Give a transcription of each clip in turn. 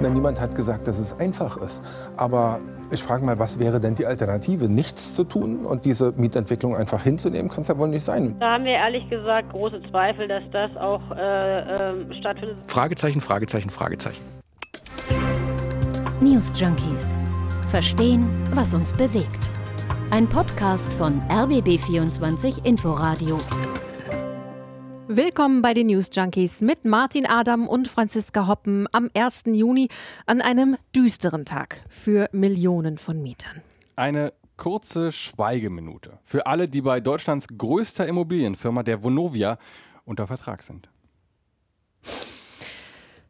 Na, niemand hat gesagt, dass es einfach ist. Aber ich frage mal, was wäre denn die Alternative? Nichts zu tun und diese Mietentwicklung einfach hinzunehmen, kann es ja wohl nicht sein. Da haben wir ehrlich gesagt große Zweifel, dass das auch äh, äh, stattfindet. Fragezeichen, Fragezeichen, Fragezeichen. News Junkies. Verstehen, was uns bewegt. Ein Podcast von RBB24 Inforadio. Willkommen bei den News Junkies mit Martin Adam und Franziska Hoppen am 1. Juni an einem düsteren Tag für Millionen von Mietern. Eine kurze Schweigeminute für alle, die bei Deutschlands größter Immobilienfirma, der Vonovia, unter Vertrag sind.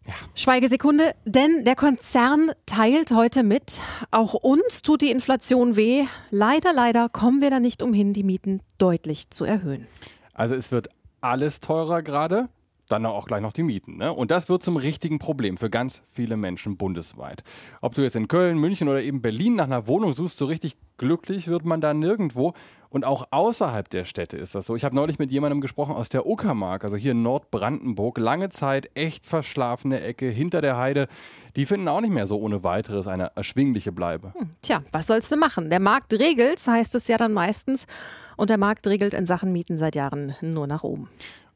Ja. Schweigesekunde, denn der Konzern teilt heute mit, auch uns tut die Inflation weh. Leider, leider kommen wir da nicht umhin, die Mieten deutlich zu erhöhen. Also es wird alles teurer gerade, dann auch gleich noch die Mieten. Ne? Und das wird zum richtigen Problem für ganz viele Menschen bundesweit. Ob du jetzt in Köln, München oder eben Berlin nach einer Wohnung suchst, so richtig glücklich wird man da nirgendwo. Und auch außerhalb der Städte ist das so. Ich habe neulich mit jemandem gesprochen aus der Uckermark, also hier in Nordbrandenburg. Lange Zeit echt verschlafene Ecke hinter der Heide. Die finden auch nicht mehr so ohne weiteres eine erschwingliche Bleibe. Hm, tja, was sollst du machen? Der Markt regelt, heißt es ja dann meistens. Und der Markt regelt in Sachen Mieten seit Jahren nur nach oben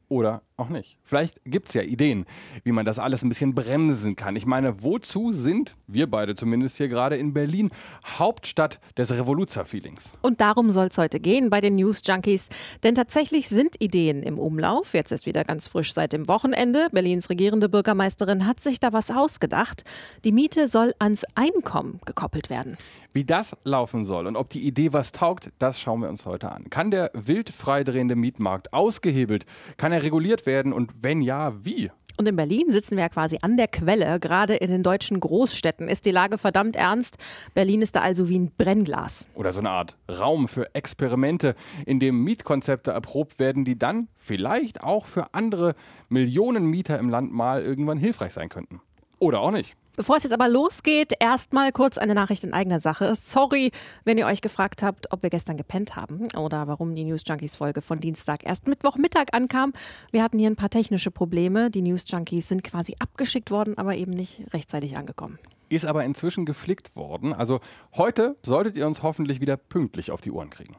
oder auch nicht. Vielleicht gibt es ja Ideen, wie man das alles ein bisschen bremsen kann. Ich meine, wozu sind wir beide zumindest hier gerade in Berlin Hauptstadt des Revoluzer-Feelings? Und darum soll es heute gehen bei den News Junkies. Denn tatsächlich sind Ideen im Umlauf. Jetzt ist wieder ganz frisch seit dem Wochenende. Berlins regierende Bürgermeisterin hat sich da was ausgedacht. Die Miete soll ans Einkommen gekoppelt werden. Wie das laufen soll und ob die Idee was taugt, das schauen wir uns heute an. Kann der wild freidrehende Mietmarkt ausgehebelt? Kann er reguliert werden und wenn ja, wie? Und in Berlin sitzen wir ja quasi an der Quelle. Gerade in den deutschen Großstädten ist die Lage verdammt ernst. Berlin ist da also wie ein Brennglas. Oder so eine Art Raum für Experimente, in dem Mietkonzepte erprobt werden, die dann vielleicht auch für andere Millionen Mieter im Land mal irgendwann hilfreich sein könnten. Oder auch nicht. Bevor es jetzt aber losgeht, erstmal kurz eine Nachricht in eigener Sache. Sorry, wenn ihr euch gefragt habt, ob wir gestern gepennt haben oder warum die News Junkies Folge von Dienstag erst Mittwochmittag ankam. Wir hatten hier ein paar technische Probleme. Die News Junkies sind quasi abgeschickt worden, aber eben nicht rechtzeitig angekommen. Ist aber inzwischen geflickt worden. Also heute solltet ihr uns hoffentlich wieder pünktlich auf die Ohren kriegen.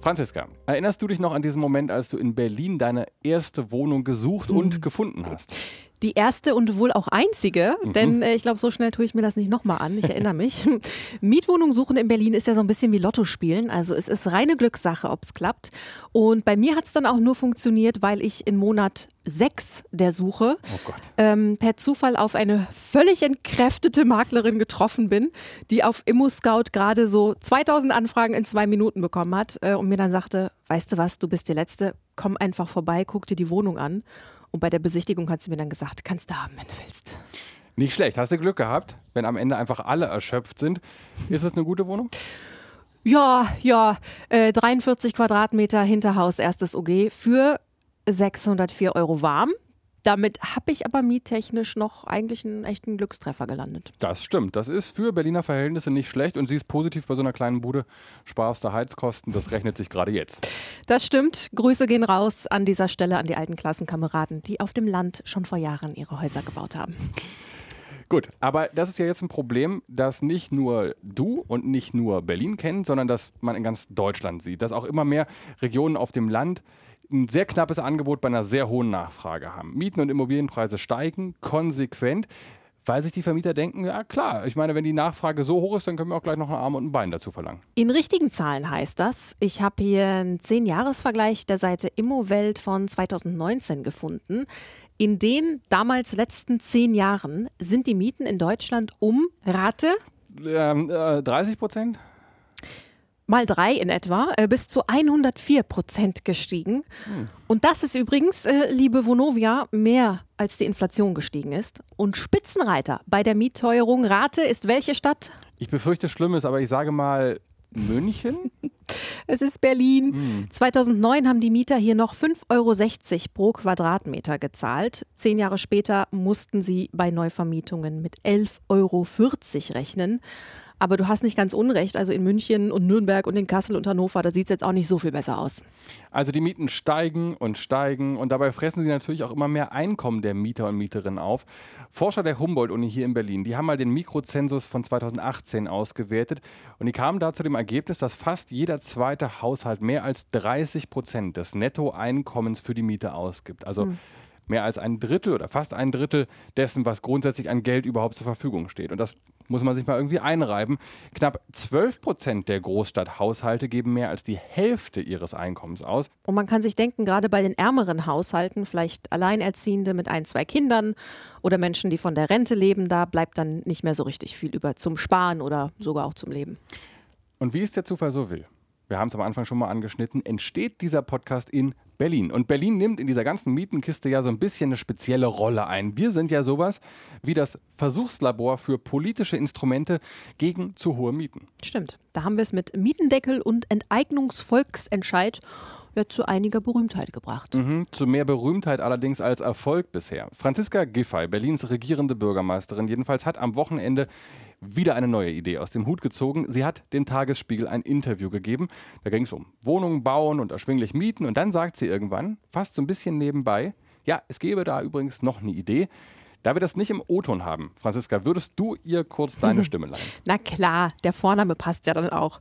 Franziska, erinnerst du dich noch an diesen Moment, als du in Berlin deine erste Wohnung gesucht und hm. gefunden hast? Die erste und wohl auch einzige, mhm. denn äh, ich glaube, so schnell tue ich mir das nicht nochmal an. Ich erinnere mich. Mietwohnung suchen in Berlin ist ja so ein bisschen wie Lotto spielen. Also es ist reine Glückssache, ob es klappt. Und bei mir hat es dann auch nur funktioniert, weil ich in Monat sechs der Suche oh ähm, per Zufall auf eine völlig entkräftete Maklerin getroffen bin, die auf ImmoScout gerade so 2000 Anfragen in zwei Minuten bekommen hat äh, und mir dann sagte, weißt du was, du bist die Letzte, komm einfach vorbei, guck dir die Wohnung an. Und bei der Besichtigung hat sie mir dann gesagt, kannst du haben, wenn du willst. Nicht schlecht. Hast du Glück gehabt, wenn am Ende einfach alle erschöpft sind? Ist es eine gute Wohnung? Ja, ja. Äh, 43 Quadratmeter Hinterhaus, erstes OG für 604 Euro warm. Damit habe ich aber miettechnisch noch eigentlich einen echten Glückstreffer gelandet. Das stimmt. Das ist für Berliner Verhältnisse nicht schlecht und sie ist positiv bei so einer kleinen Bude. Sparst du Heizkosten, das rechnet sich gerade jetzt. Das stimmt. Grüße gehen raus an dieser Stelle an die alten Klassenkameraden, die auf dem Land schon vor Jahren ihre Häuser gebaut haben. Gut, aber das ist ja jetzt ein Problem, das nicht nur du und nicht nur Berlin kennen, sondern das man in ganz Deutschland sieht, dass auch immer mehr Regionen auf dem Land ein sehr knappes Angebot bei einer sehr hohen Nachfrage haben. Mieten und Immobilienpreise steigen konsequent, weil sich die Vermieter denken, ja klar, ich meine, wenn die Nachfrage so hoch ist, dann können wir auch gleich noch einen Arm und ein Bein dazu verlangen. In richtigen Zahlen heißt das, ich habe hier einen 10-Jahres-Vergleich der Seite Immowelt von 2019 gefunden. In den damals letzten zehn Jahren sind die Mieten in Deutschland um, rate? Ähm, äh, 30 Prozent? Mal drei in etwa, äh, bis zu 104 Prozent gestiegen. Hm. Und das ist übrigens, äh, liebe Vonovia, mehr als die Inflation gestiegen ist. Und Spitzenreiter bei der Mietteuerung Rate ist welche Stadt? Ich befürchte Schlimmes, aber ich sage mal München? es ist Berlin. Hm. 2009 haben die Mieter hier noch 5,60 Euro pro Quadratmeter gezahlt. Zehn Jahre später mussten sie bei Neuvermietungen mit 11,40 Euro rechnen. Aber du hast nicht ganz unrecht. Also in München und Nürnberg und in Kassel und Hannover, da sieht es jetzt auch nicht so viel besser aus. Also die Mieten steigen und steigen und dabei fressen sie natürlich auch immer mehr Einkommen der Mieter und Mieterinnen auf. Forscher der Humboldt-Uni hier in Berlin, die haben mal den Mikrozensus von 2018 ausgewertet und die kamen da zu dem Ergebnis, dass fast jeder zweite Haushalt mehr als 30 Prozent des Nettoeinkommens für die Miete ausgibt. Also mhm mehr als ein Drittel oder fast ein Drittel dessen, was grundsätzlich an Geld überhaupt zur Verfügung steht. Und das muss man sich mal irgendwie einreiben. Knapp 12 Prozent der Großstadthaushalte geben mehr als die Hälfte ihres Einkommens aus. Und man kann sich denken, gerade bei den ärmeren Haushalten, vielleicht Alleinerziehende mit ein, zwei Kindern oder Menschen, die von der Rente leben, da bleibt dann nicht mehr so richtig viel über zum Sparen oder sogar auch zum Leben. Und wie es der Zufall so will, wir haben es am Anfang schon mal angeschnitten, entsteht dieser Podcast in Berlin. Und Berlin nimmt in dieser ganzen Mietenkiste ja so ein bisschen eine spezielle Rolle ein. Wir sind ja sowas wie das Versuchslabor für politische Instrumente gegen zu hohe Mieten. Stimmt. Da haben wir es mit Mietendeckel und Enteignungsvolksentscheid ja, zu einiger Berühmtheit gebracht. Mhm, zu mehr Berühmtheit allerdings als Erfolg bisher. Franziska Giffey, Berlins regierende Bürgermeisterin, jedenfalls hat am Wochenende wieder eine neue Idee aus dem Hut gezogen. Sie hat dem Tagesspiegel ein Interview gegeben. Da ging es um Wohnungen bauen und erschwinglich mieten. Und dann sagt sie irgendwann, fast so ein bisschen nebenbei, ja, es gäbe da übrigens noch eine Idee. Da wir das nicht im O-Ton haben, Franziska, würdest du ihr kurz deine Stimme leihen? Na klar, der Vorname passt ja dann auch.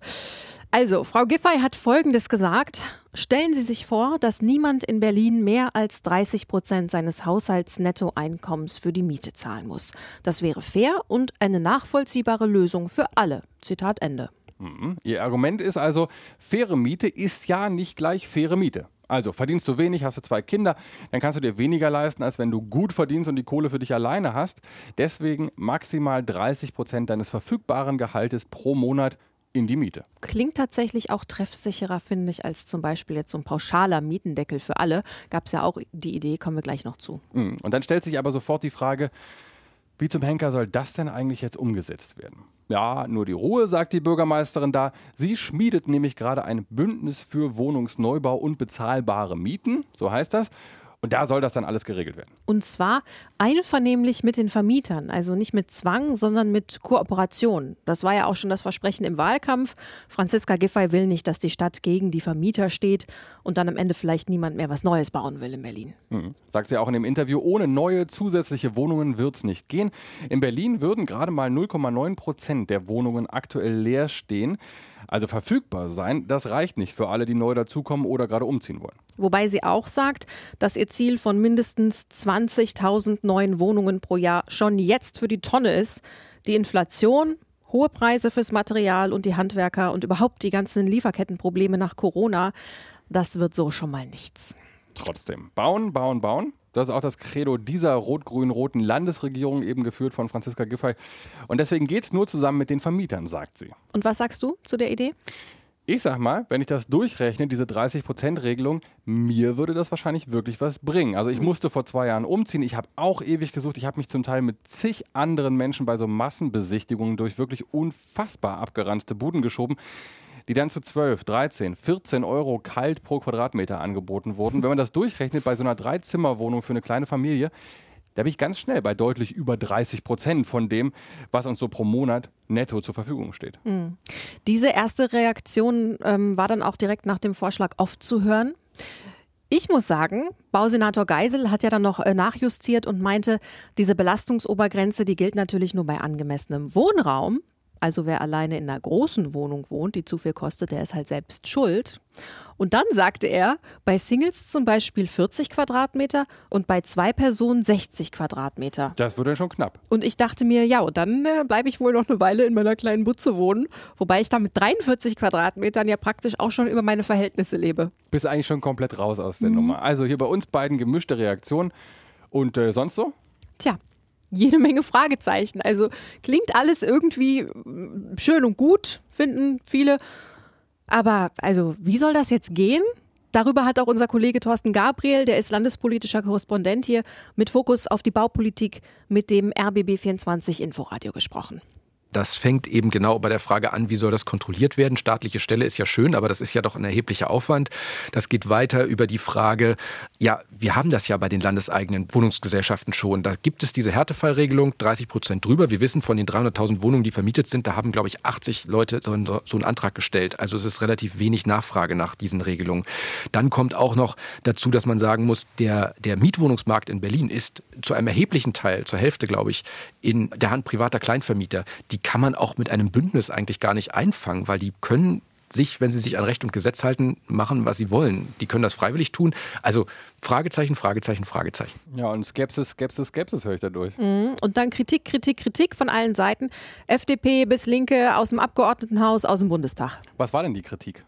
Also, Frau Giffey hat Folgendes gesagt. Stellen Sie sich vor, dass niemand in Berlin mehr als 30 Prozent seines Haushaltsnettoeinkommens für die Miete zahlen muss. Das wäre fair und eine nachvollziehbare Lösung für alle. Zitat Ende. Mhm. Ihr Argument ist also, faire Miete ist ja nicht gleich faire Miete. Also verdienst du wenig, hast du zwei Kinder, dann kannst du dir weniger leisten, als wenn du gut verdienst und die Kohle für dich alleine hast. Deswegen maximal 30 Prozent deines verfügbaren Gehaltes pro Monat in die Miete. Klingt tatsächlich auch treffsicherer, finde ich, als zum Beispiel jetzt so ein pauschaler Mietendeckel für alle. Gab es ja auch die Idee, kommen wir gleich noch zu. Mm, und dann stellt sich aber sofort die Frage, wie zum Henker soll das denn eigentlich jetzt umgesetzt werden? Ja, nur die Ruhe, sagt die Bürgermeisterin da. Sie schmiedet nämlich gerade ein Bündnis für Wohnungsneubau und bezahlbare Mieten, so heißt das. Und da soll das dann alles geregelt werden. Und zwar einvernehmlich mit den Vermietern, also nicht mit Zwang, sondern mit Kooperation. Das war ja auch schon das Versprechen im Wahlkampf. Franziska Giffey will nicht, dass die Stadt gegen die Vermieter steht und dann am Ende vielleicht niemand mehr was Neues bauen will in Berlin. Mhm. Sagt sie auch in dem Interview, ohne neue zusätzliche Wohnungen wird es nicht gehen. In Berlin würden gerade mal 0,9 Prozent der Wohnungen aktuell leer stehen also verfügbar sein, das reicht nicht für alle, die neu dazukommen oder gerade umziehen wollen. Wobei sie auch sagt, dass ihr Ziel von mindestens 20.000 neuen Wohnungen pro Jahr schon jetzt für die Tonne ist. Die Inflation, hohe Preise fürs Material und die Handwerker und überhaupt die ganzen Lieferkettenprobleme nach Corona, das wird so schon mal nichts. Trotzdem, bauen, bauen, bauen. Das ist auch das Credo dieser rot-grün-roten Landesregierung, eben geführt von Franziska Giffey. Und deswegen geht es nur zusammen mit den Vermietern, sagt sie. Und was sagst du zu der Idee? Ich sag mal, wenn ich das durchrechne, diese 30%-Regelung, mir würde das wahrscheinlich wirklich was bringen. Also ich mhm. musste vor zwei Jahren umziehen. Ich habe auch ewig gesucht. Ich habe mich zum Teil mit zig anderen Menschen bei so Massenbesichtigungen durch wirklich unfassbar abgeranzte Buden geschoben die dann zu 12, 13, 14 Euro kalt pro Quadratmeter angeboten wurden. Wenn man das durchrechnet bei so einer Dreizimmerwohnung für eine kleine Familie, da bin ich ganz schnell bei deutlich über 30 Prozent von dem, was uns so pro Monat netto zur Verfügung steht. Mhm. Diese erste Reaktion ähm, war dann auch direkt nach dem Vorschlag oft zu hören. Ich muss sagen, Bausenator Geisel hat ja dann noch äh, nachjustiert und meinte, diese Belastungsobergrenze, die gilt natürlich nur bei angemessenem Wohnraum. Also wer alleine in einer großen Wohnung wohnt, die zu viel kostet, der ist halt selbst schuld. Und dann sagte er, bei Singles zum Beispiel 40 Quadratmeter und bei zwei Personen 60 Quadratmeter. Das würde schon knapp. Und ich dachte mir, ja, und dann äh, bleibe ich wohl noch eine Weile in meiner kleinen Butze wohnen, wobei ich da mit 43 Quadratmetern ja praktisch auch schon über meine Verhältnisse lebe. Bist eigentlich schon komplett raus aus der mhm. Nummer. Also hier bei uns beiden gemischte Reaktionen. Und äh, sonst so? Tja, jede Menge Fragezeichen. Also klingt alles irgendwie mm, schön und gut, finden viele. Aber also, wie soll das jetzt gehen? Darüber hat auch unser Kollege Thorsten Gabriel, der ist landespolitischer Korrespondent hier, mit Fokus auf die Baupolitik mit dem RBB 24 Inforadio gesprochen. Das fängt eben genau bei der Frage an, wie soll das kontrolliert werden? Staatliche Stelle ist ja schön, aber das ist ja doch ein erheblicher Aufwand. Das geht weiter über die Frage, ja, wir haben das ja bei den landeseigenen Wohnungsgesellschaften schon. Da gibt es diese Härtefallregelung, 30 Prozent drüber. Wir wissen von den 300.000 Wohnungen, die vermietet sind, da haben, glaube ich, 80 Leute so einen Antrag gestellt. Also es ist relativ wenig Nachfrage nach diesen Regelungen. Dann kommt auch noch dazu, dass man sagen muss, der, der Mietwohnungsmarkt in Berlin ist zu einem erheblichen Teil, zur Hälfte, glaube ich, in der Hand privater Kleinvermieter. Die kann man auch mit einem Bündnis eigentlich gar nicht einfangen, weil die können sich, wenn sie sich an Recht und Gesetz halten, machen, was sie wollen. Die können das freiwillig tun. Also Fragezeichen, Fragezeichen, Fragezeichen. Ja, und Skepsis, Skepsis, Skepsis höre ich dadurch. Mhm. Und dann Kritik, Kritik, Kritik von allen Seiten. FDP bis Linke, aus dem Abgeordnetenhaus, aus dem Bundestag. Was war denn die Kritik?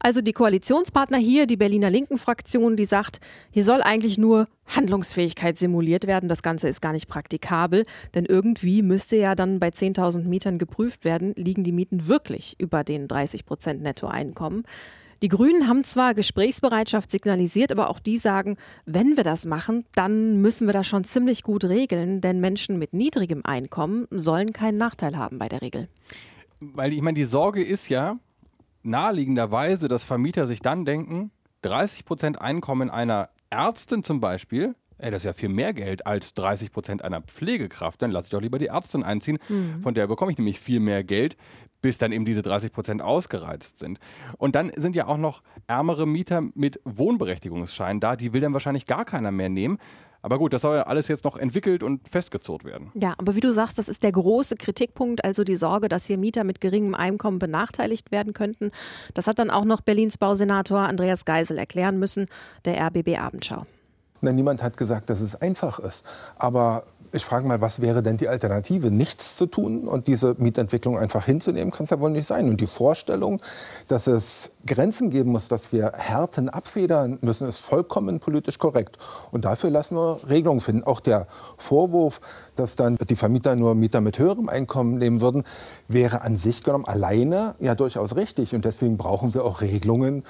Also die Koalitionspartner hier, die Berliner Linken-Fraktion, die sagt, hier soll eigentlich nur Handlungsfähigkeit simuliert werden. Das Ganze ist gar nicht praktikabel, denn irgendwie müsste ja dann bei 10.000 Mietern geprüft werden, liegen die Mieten wirklich über den 30 Prozent Nettoeinkommen. Die Grünen haben zwar Gesprächsbereitschaft signalisiert, aber auch die sagen, wenn wir das machen, dann müssen wir das schon ziemlich gut regeln, denn Menschen mit niedrigem Einkommen sollen keinen Nachteil haben bei der Regel. Weil ich meine, die Sorge ist ja, naheliegenderweise, dass Vermieter sich dann denken, 30 Prozent Einkommen einer Ärztin zum Beispiel, ey, das ist ja viel mehr Geld als 30 Prozent einer Pflegekraft, dann lasse ich doch lieber die Ärztin einziehen, mhm. von der bekomme ich nämlich viel mehr Geld, bis dann eben diese 30 Prozent ausgereizt sind. Und dann sind ja auch noch ärmere Mieter mit Wohnberechtigungsschein da, die will dann wahrscheinlich gar keiner mehr nehmen, aber gut, das soll ja alles jetzt noch entwickelt und festgezurrt werden. Ja, aber wie du sagst, das ist der große Kritikpunkt, also die Sorge, dass hier Mieter mit geringem Einkommen benachteiligt werden könnten. Das hat dann auch noch Berlins Bausenator Andreas Geisel erklären müssen, der RBB Abendschau. Na, niemand hat gesagt, dass es einfach ist. Aber ich frage mal, was wäre denn die Alternative? Nichts zu tun und diese Mietentwicklung einfach hinzunehmen, kann es ja wohl nicht sein. Und die Vorstellung, dass es Grenzen geben muss, dass wir Härten abfedern müssen, ist vollkommen politisch korrekt. Und dafür lassen wir Regelungen finden. Auch der Vorwurf, dass dann die Vermieter nur Mieter mit höherem Einkommen nehmen würden, wäre an sich genommen alleine ja durchaus richtig. Und deswegen brauchen wir auch Regelungen,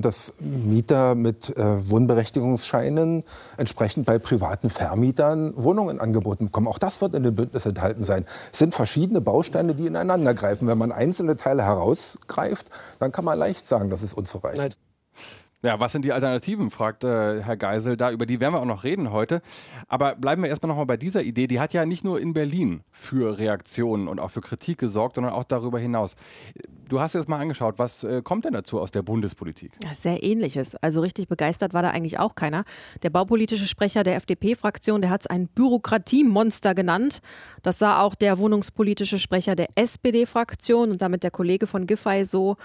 dass Mieter mit äh, Wohnberechtigungsscheinen entsprechend bei privaten Vermietern Wohnungen angeboten bekommen. Auch das wird in dem Bündnis enthalten sein. Es sind verschiedene Bausteine, die ineinander greifen. Wenn man einzelne Teile herausgreift, dann kann man leicht sagen, das ist unzureichend. Ja, was sind die Alternativen, fragt äh, Herr Geisel da. Über die werden wir auch noch reden heute. Aber bleiben wir erstmal nochmal bei dieser Idee. Die hat ja nicht nur in Berlin für Reaktionen und auch für Kritik gesorgt, sondern auch darüber hinaus. Du hast dir das mal angeschaut. Was äh, kommt denn dazu aus der Bundespolitik? Ja, sehr ähnliches. Also richtig begeistert war da eigentlich auch keiner. Der baupolitische Sprecher der FDP-Fraktion, der hat es ein Bürokratiemonster genannt. Das sah auch der wohnungspolitische Sprecher der SPD-Fraktion und damit der Kollege von Giffey so.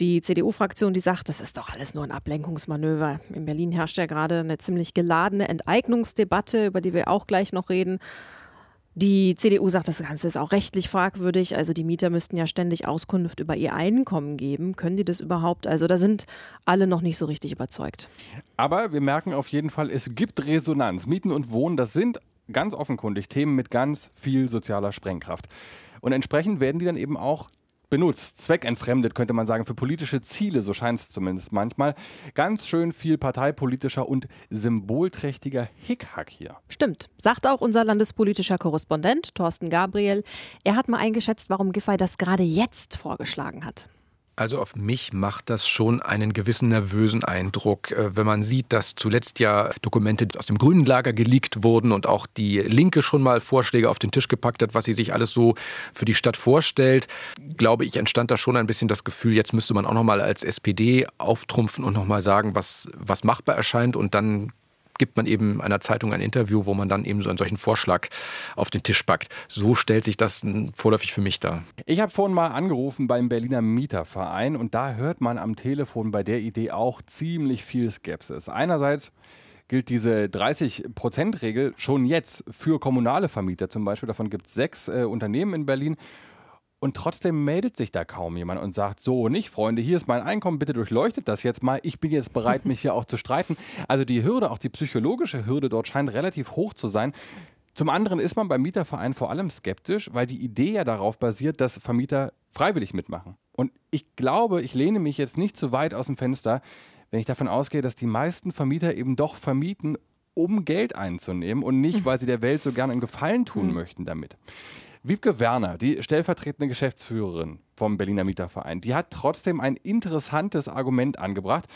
Die CDU-Fraktion, die sagt, das ist doch alles nur ein Ablenkungsmanöver. In Berlin herrscht ja gerade eine ziemlich geladene Enteignungsdebatte, über die wir auch gleich noch reden. Die CDU sagt, das Ganze ist auch rechtlich fragwürdig. Also die Mieter müssten ja ständig Auskunft über ihr Einkommen geben. Können die das überhaupt? Also da sind alle noch nicht so richtig überzeugt. Aber wir merken auf jeden Fall, es gibt Resonanz. Mieten und Wohnen, das sind ganz offenkundig Themen mit ganz viel sozialer Sprengkraft. Und entsprechend werden die dann eben auch benutzt, zweckentfremdet, könnte man sagen, für politische Ziele, so scheint es zumindest manchmal. Ganz schön viel parteipolitischer und symbolträchtiger Hickhack hier. Stimmt, sagt auch unser landespolitischer Korrespondent Thorsten Gabriel. Er hat mal eingeschätzt, warum Giffey das gerade jetzt vorgeschlagen hat. Also auf mich macht das schon einen gewissen nervösen Eindruck, äh, wenn man sieht, dass zuletzt ja Dokumente aus dem grünen Lager geleakt wurden und auch die Linke schon mal Vorschläge auf den Tisch gepackt hat, was sie sich alles so für die Stadt vorstellt. Glaube ich, entstand da schon ein bisschen das Gefühl, jetzt müsste man auch noch mal als SPD auftrumpfen und noch mal sagen, was, was machbar erscheint und dann gibt man eben einer Zeitung ein Interview, wo man dann eben so einen solchen Vorschlag auf den Tisch packt. So stellt sich das vorläufig für mich dar. Ich habe vorhin mal angerufen beim Berliner Mieterverein und da hört man am Telefon bei der Idee auch ziemlich viel Skepsis. Einerseits gilt diese 30-Prozent-Regel schon jetzt für kommunale Vermieter zum Beispiel. Davon gibt es sechs äh, Unternehmen in Berlin. Und trotzdem meldet sich da kaum jemand und sagt, so nicht, Freunde, hier ist mein Einkommen, bitte durchleuchtet das jetzt mal. Ich bin jetzt bereit, mich hier auch zu streiten. Also die Hürde, auch die psychologische Hürde dort scheint relativ hoch zu sein. Zum anderen ist man beim Mieterverein vor allem skeptisch, weil die Idee ja darauf basiert, dass Vermieter freiwillig mitmachen. Und ich glaube, ich lehne mich jetzt nicht zu weit aus dem Fenster, wenn ich davon ausgehe, dass die meisten Vermieter eben doch vermieten, um Geld einzunehmen und nicht, weil sie der Welt so gerne einen Gefallen tun mhm. möchten damit. Wiebke Werner, die stellvertretende Geschäftsführerin vom Berliner Mieterverein, die hat trotzdem ein interessantes Argument angebracht,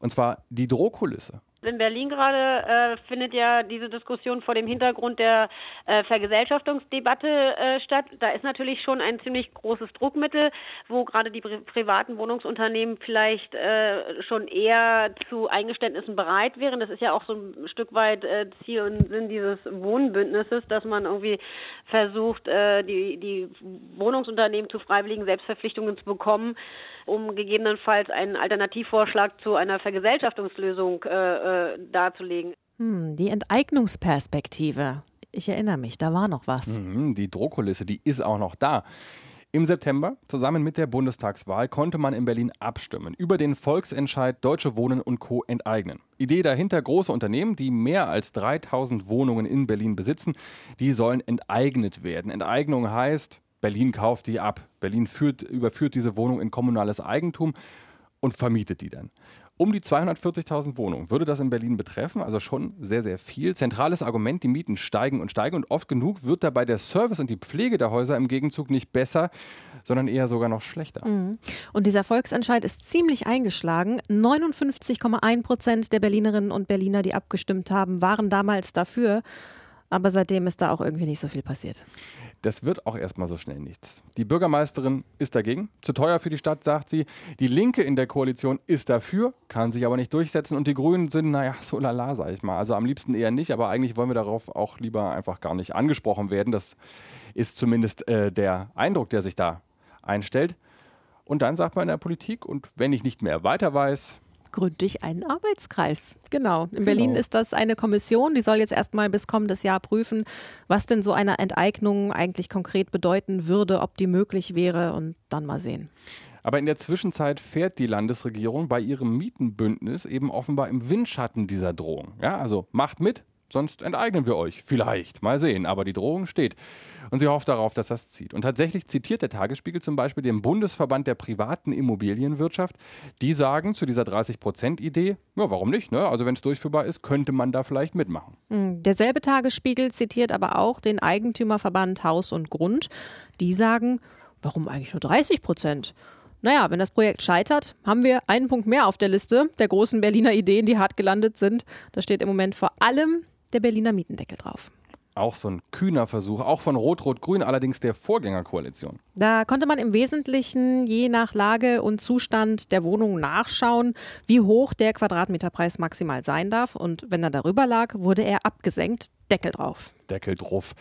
und zwar die Drohkulisse. In Berlin gerade äh, findet ja diese Diskussion vor dem Hintergrund der äh, Vergesellschaftungsdebatte äh, statt. Da ist natürlich schon ein ziemlich großes Druckmittel, wo gerade die pri privaten Wohnungsunternehmen vielleicht äh, schon eher zu Eingeständnissen bereit wären. Das ist ja auch so ein Stück weit äh, Ziel und Sinn dieses Wohnbündnisses, dass man irgendwie versucht, äh, die, die Wohnungsunternehmen zu freiwilligen Selbstverpflichtungen zu bekommen, um gegebenenfalls einen Alternativvorschlag zu einer Vergesellschaftungslösung äh, darzulegen. Hm, die Enteignungsperspektive. Ich erinnere mich, da war noch was. Mhm, die Drohkulisse, die ist auch noch da. Im September, zusammen mit der Bundestagswahl, konnte man in Berlin abstimmen über den Volksentscheid Deutsche Wohnen und Co. enteignen. Idee dahinter, große Unternehmen, die mehr als 3000 Wohnungen in Berlin besitzen, die sollen enteignet werden. Enteignung heißt, Berlin kauft die ab. Berlin führt, überführt diese Wohnung in kommunales Eigentum und vermietet die dann. Um die 240.000 Wohnungen würde das in Berlin betreffen, also schon sehr, sehr viel. Zentrales Argument, die Mieten steigen und steigen und oft genug wird dabei der Service und die Pflege der Häuser im Gegenzug nicht besser, sondern eher sogar noch schlechter. Mhm. Und dieser Volksentscheid ist ziemlich eingeschlagen. 59,1 Prozent der Berlinerinnen und Berliner, die abgestimmt haben, waren damals dafür. Aber seitdem ist da auch irgendwie nicht so viel passiert. Das wird auch erstmal so schnell nichts. Die Bürgermeisterin ist dagegen. Zu teuer für die Stadt, sagt sie. Die Linke in der Koalition ist dafür, kann sich aber nicht durchsetzen. Und die Grünen sind, naja, so lala, sag ich mal. Also am liebsten eher nicht, aber eigentlich wollen wir darauf auch lieber einfach gar nicht angesprochen werden. Das ist zumindest äh, der Eindruck, der sich da einstellt. Und dann sagt man in der Politik, und wenn ich nicht mehr weiter weiß, gründe ich einen Arbeitskreis. Genau. In genau. Berlin ist das eine Kommission, die soll jetzt erstmal bis kommendes Jahr prüfen, was denn so eine Enteignung eigentlich konkret bedeuten würde, ob die möglich wäre und dann mal sehen. Aber in der Zwischenzeit fährt die Landesregierung bei ihrem Mietenbündnis eben offenbar im Windschatten dieser Drohung. Ja, also macht mit, sonst enteignen wir euch. Vielleicht, mal sehen. Aber die Drohung steht. Und sie hofft darauf, dass das zieht. Und tatsächlich zitiert der Tagesspiegel zum Beispiel den Bundesverband der privaten Immobilienwirtschaft. Die sagen zu dieser 30-Prozent-Idee, ja, warum nicht? Ne? Also wenn es durchführbar ist, könnte man da vielleicht mitmachen. Hm, derselbe Tagesspiegel zitiert aber auch den Eigentümerverband Haus und Grund. Die sagen, warum eigentlich nur 30 Prozent? Naja, wenn das Projekt scheitert, haben wir einen Punkt mehr auf der Liste der großen Berliner Ideen, die hart gelandet sind. Da steht im Moment vor allem der Berliner Mietendeckel drauf. Auch so ein kühner Versuch, auch von Rot-Rot-Grün, allerdings der Vorgängerkoalition. Da konnte man im Wesentlichen je nach Lage und Zustand der Wohnung nachschauen, wie hoch der Quadratmeterpreis maximal sein darf. Und wenn er darüber lag, wurde er abgesenkt. Deckel drauf. Deckel drauf.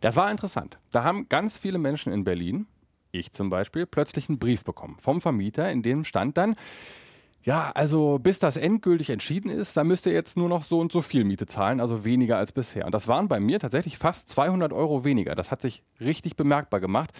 Das war interessant. Da haben ganz viele Menschen in Berlin, ich zum Beispiel, plötzlich einen Brief bekommen vom Vermieter, in dem stand dann, ja, also bis das endgültig entschieden ist, da müsst ihr jetzt nur noch so und so viel Miete zahlen, also weniger als bisher. Und das waren bei mir tatsächlich fast 200 Euro weniger. Das hat sich richtig bemerkbar gemacht.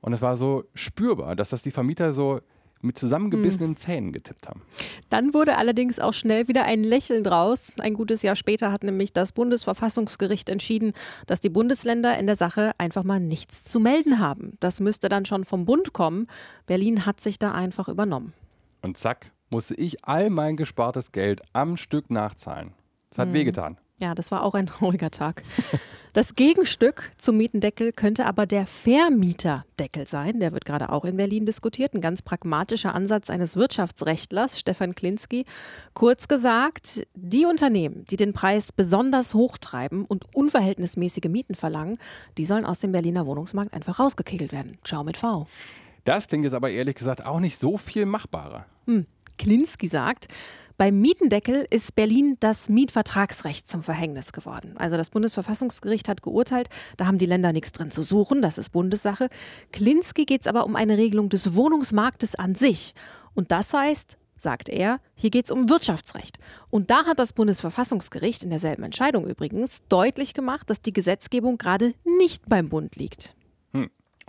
Und es war so spürbar, dass das die Vermieter so mit zusammengebissenen mhm. Zähnen getippt haben. Dann wurde allerdings auch schnell wieder ein Lächeln draus. Ein gutes Jahr später hat nämlich das Bundesverfassungsgericht entschieden, dass die Bundesländer in der Sache einfach mal nichts zu melden haben. Das müsste dann schon vom Bund kommen. Berlin hat sich da einfach übernommen. Und zack, musste ich all mein gespartes Geld am Stück nachzahlen. Das hat mhm. wehgetan. Ja, das war auch ein trauriger Tag. Das Gegenstück zum Mietendeckel könnte aber der Vermieterdeckel sein. Der wird gerade auch in Berlin diskutiert. Ein ganz pragmatischer Ansatz eines Wirtschaftsrechtlers, Stefan Klinski. Kurz gesagt, die Unternehmen, die den Preis besonders hoch treiben und unverhältnismäßige Mieten verlangen, die sollen aus dem Berliner Wohnungsmarkt einfach rausgekegelt werden. Ciao mit V. Das klingt jetzt aber ehrlich gesagt auch nicht so viel machbarer. Hm. Klinski sagt, beim Mietendeckel ist Berlin das Mietvertragsrecht zum Verhängnis geworden. Also das Bundesverfassungsgericht hat geurteilt, da haben die Länder nichts drin zu suchen, das ist Bundessache. Klinski geht es aber um eine Regelung des Wohnungsmarktes an sich. Und das heißt, sagt er, hier geht es um Wirtschaftsrecht. Und da hat das Bundesverfassungsgericht in derselben Entscheidung übrigens deutlich gemacht, dass die Gesetzgebung gerade nicht beim Bund liegt.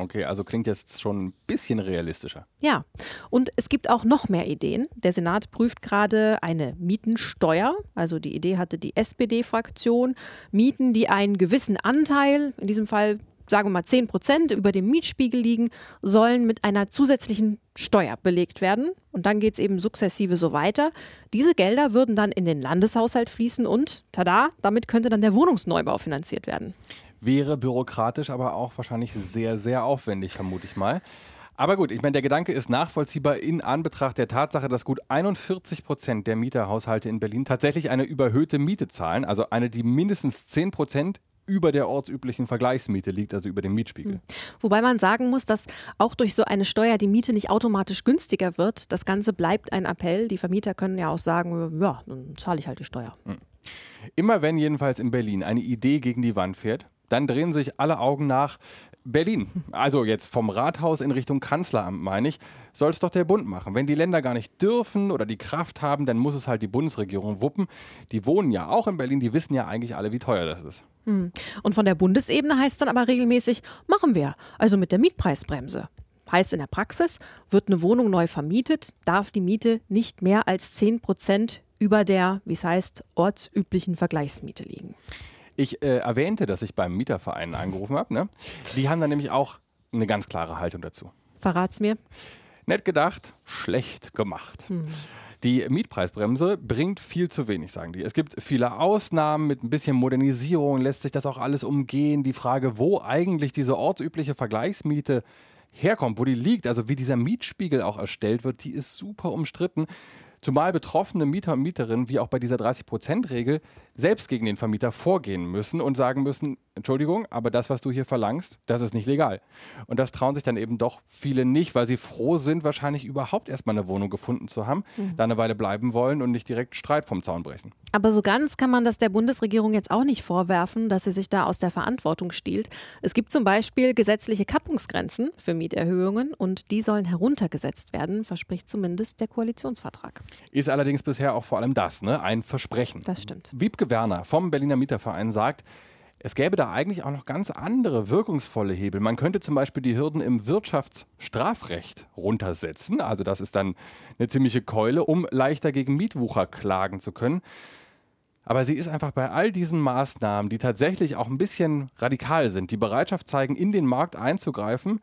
Okay, also klingt jetzt schon ein bisschen realistischer. Ja, und es gibt auch noch mehr Ideen. Der Senat prüft gerade eine Mietensteuer. Also die Idee hatte die SPD-Fraktion. Mieten, die einen gewissen Anteil, in diesem Fall sagen wir mal 10 Prozent über dem Mietspiegel liegen, sollen mit einer zusätzlichen Steuer belegt werden. Und dann geht es eben sukzessive so weiter. Diese Gelder würden dann in den Landeshaushalt fließen und, tada, damit könnte dann der Wohnungsneubau finanziert werden. Wäre bürokratisch, aber auch wahrscheinlich sehr, sehr aufwendig, vermute ich mal. Aber gut, ich meine, der Gedanke ist nachvollziehbar in Anbetracht der Tatsache, dass gut 41 Prozent der Mieterhaushalte in Berlin tatsächlich eine überhöhte Miete zahlen, also eine, die mindestens 10 Prozent über der ortsüblichen Vergleichsmiete liegt, also über dem Mietspiegel. Hm. Wobei man sagen muss, dass auch durch so eine Steuer die Miete nicht automatisch günstiger wird. Das Ganze bleibt ein Appell. Die Vermieter können ja auch sagen, ja, dann zahle ich halt die Steuer. Hm. Immer wenn jedenfalls in Berlin eine Idee gegen die Wand fährt, dann drehen sich alle Augen nach Berlin. Also jetzt vom Rathaus in Richtung Kanzleramt, meine ich, soll es doch der Bund machen. Wenn die Länder gar nicht dürfen oder die Kraft haben, dann muss es halt die Bundesregierung wuppen. Die wohnen ja auch in Berlin, die wissen ja eigentlich alle, wie teuer das ist. Hm. Und von der Bundesebene heißt es dann aber regelmäßig, machen wir, also mit der Mietpreisbremse. Heißt in der Praxis, wird eine Wohnung neu vermietet, darf die Miete nicht mehr als 10 Prozent über der, wie es heißt, ortsüblichen Vergleichsmiete liegen. Ich äh, erwähnte, dass ich beim Mieterverein angerufen habe. Ne? Die haben dann nämlich auch eine ganz klare Haltung dazu. Verrat's mir. Nett gedacht, schlecht gemacht. Hm. Die Mietpreisbremse bringt viel zu wenig, sagen die. Es gibt viele Ausnahmen, mit ein bisschen Modernisierung lässt sich das auch alles umgehen. Die Frage, wo eigentlich diese ortsübliche Vergleichsmiete herkommt, wo die liegt, also wie dieser Mietspiegel auch erstellt wird, die ist super umstritten. Zumal betroffene Mieter und Mieterinnen, wie auch bei dieser 30-Prozent-Regel, selbst gegen den Vermieter vorgehen müssen und sagen müssen, Entschuldigung, aber das, was du hier verlangst, das ist nicht legal. Und das trauen sich dann eben doch viele nicht, weil sie froh sind, wahrscheinlich überhaupt erstmal eine Wohnung gefunden zu haben, mhm. da eine Weile bleiben wollen und nicht direkt Streit vom Zaun brechen. Aber so ganz kann man das der Bundesregierung jetzt auch nicht vorwerfen, dass sie sich da aus der Verantwortung stiehlt. Es gibt zum Beispiel gesetzliche Kappungsgrenzen für Mieterhöhungen und die sollen heruntergesetzt werden, verspricht zumindest der Koalitionsvertrag. Ist allerdings bisher auch vor allem das, ne? ein Versprechen. Das stimmt. Wiebke Werner vom Berliner Mieterverein sagt, es gäbe da eigentlich auch noch ganz andere wirkungsvolle Hebel. Man könnte zum Beispiel die Hürden im Wirtschaftsstrafrecht runtersetzen. Also das ist dann eine ziemliche Keule, um leichter gegen Mietwucher klagen zu können. Aber sie ist einfach bei all diesen Maßnahmen, die tatsächlich auch ein bisschen radikal sind, die Bereitschaft zeigen, in den Markt einzugreifen,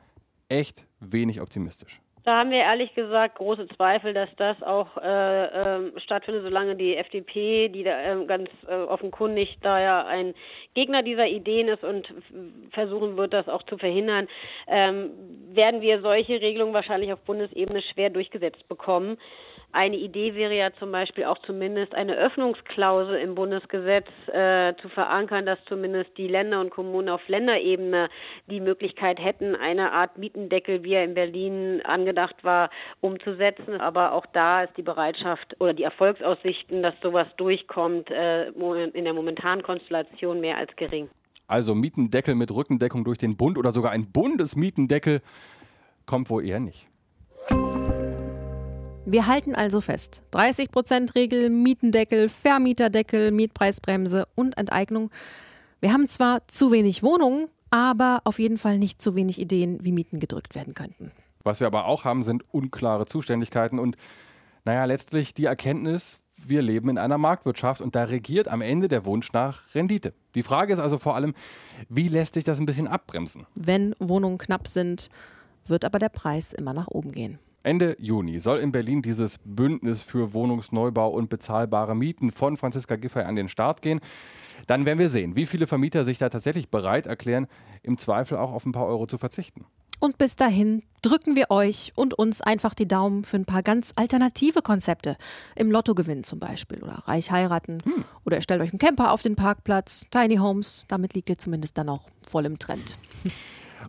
echt wenig optimistisch. Da haben wir ehrlich gesagt große Zweifel, dass das auch äh, äh, stattfindet, solange die FDP, die da äh, ganz offenkundig da ja ein Gegner dieser Ideen ist und versuchen wird, das auch zu verhindern, ähm, werden wir solche Regelungen wahrscheinlich auf Bundesebene schwer durchgesetzt bekommen. Eine Idee wäre ja zum Beispiel auch zumindest eine Öffnungsklausel im Bundesgesetz äh, zu verankern, dass zumindest die Länder und Kommunen auf Länderebene die Möglichkeit hätten, eine Art Mietendeckel, wie er in Berlin angedacht war, umzusetzen. Aber auch da ist die Bereitschaft oder die Erfolgsaussichten, dass sowas durchkommt, äh, in der momentanen Konstellation mehr als gering. Also Mietendeckel mit Rückendeckung durch den Bund oder sogar ein Bundesmietendeckel kommt wohl eher nicht. Wir halten also fest. 30%-Regel, Mietendeckel, Vermieterdeckel, Mietpreisbremse und Enteignung. Wir haben zwar zu wenig Wohnungen, aber auf jeden Fall nicht zu wenig Ideen, wie Mieten gedrückt werden könnten. Was wir aber auch haben, sind unklare Zuständigkeiten und naja, letztlich die Erkenntnis, wir leben in einer Marktwirtschaft und da regiert am Ende der Wunsch nach Rendite. Die Frage ist also vor allem, wie lässt sich das ein bisschen abbremsen? Wenn Wohnungen knapp sind, wird aber der Preis immer nach oben gehen. Ende Juni soll in Berlin dieses Bündnis für Wohnungsneubau und bezahlbare Mieten von Franziska Giffey an den Start gehen. Dann werden wir sehen, wie viele Vermieter sich da tatsächlich bereit erklären, im Zweifel auch auf ein paar Euro zu verzichten. Und bis dahin drücken wir euch und uns einfach die Daumen für ein paar ganz alternative Konzepte. Im Lottogewinn zum Beispiel oder reich heiraten. Hm. Oder ihr stellt euch einen Camper auf den Parkplatz, Tiny Homes. Damit liegt ihr zumindest dann auch voll im Trend.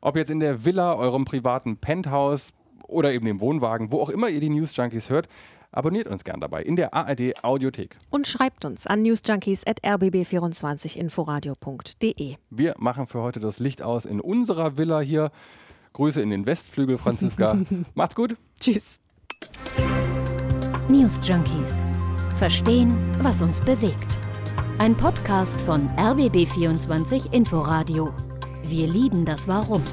Ob jetzt in der Villa, eurem privaten Penthouse, oder eben dem Wohnwagen, wo auch immer ihr die News Junkies hört. Abonniert uns gern dabei in der ARD Audiothek. Und schreibt uns an newsjunkies.rbb24inforadio.de. Wir machen für heute das Licht aus in unserer Villa hier. Grüße in den Westflügel, Franziska. Macht's gut. Tschüss. News Junkies. Verstehen, was uns bewegt. Ein Podcast von RBB24 Inforadio. Wir lieben das Warum.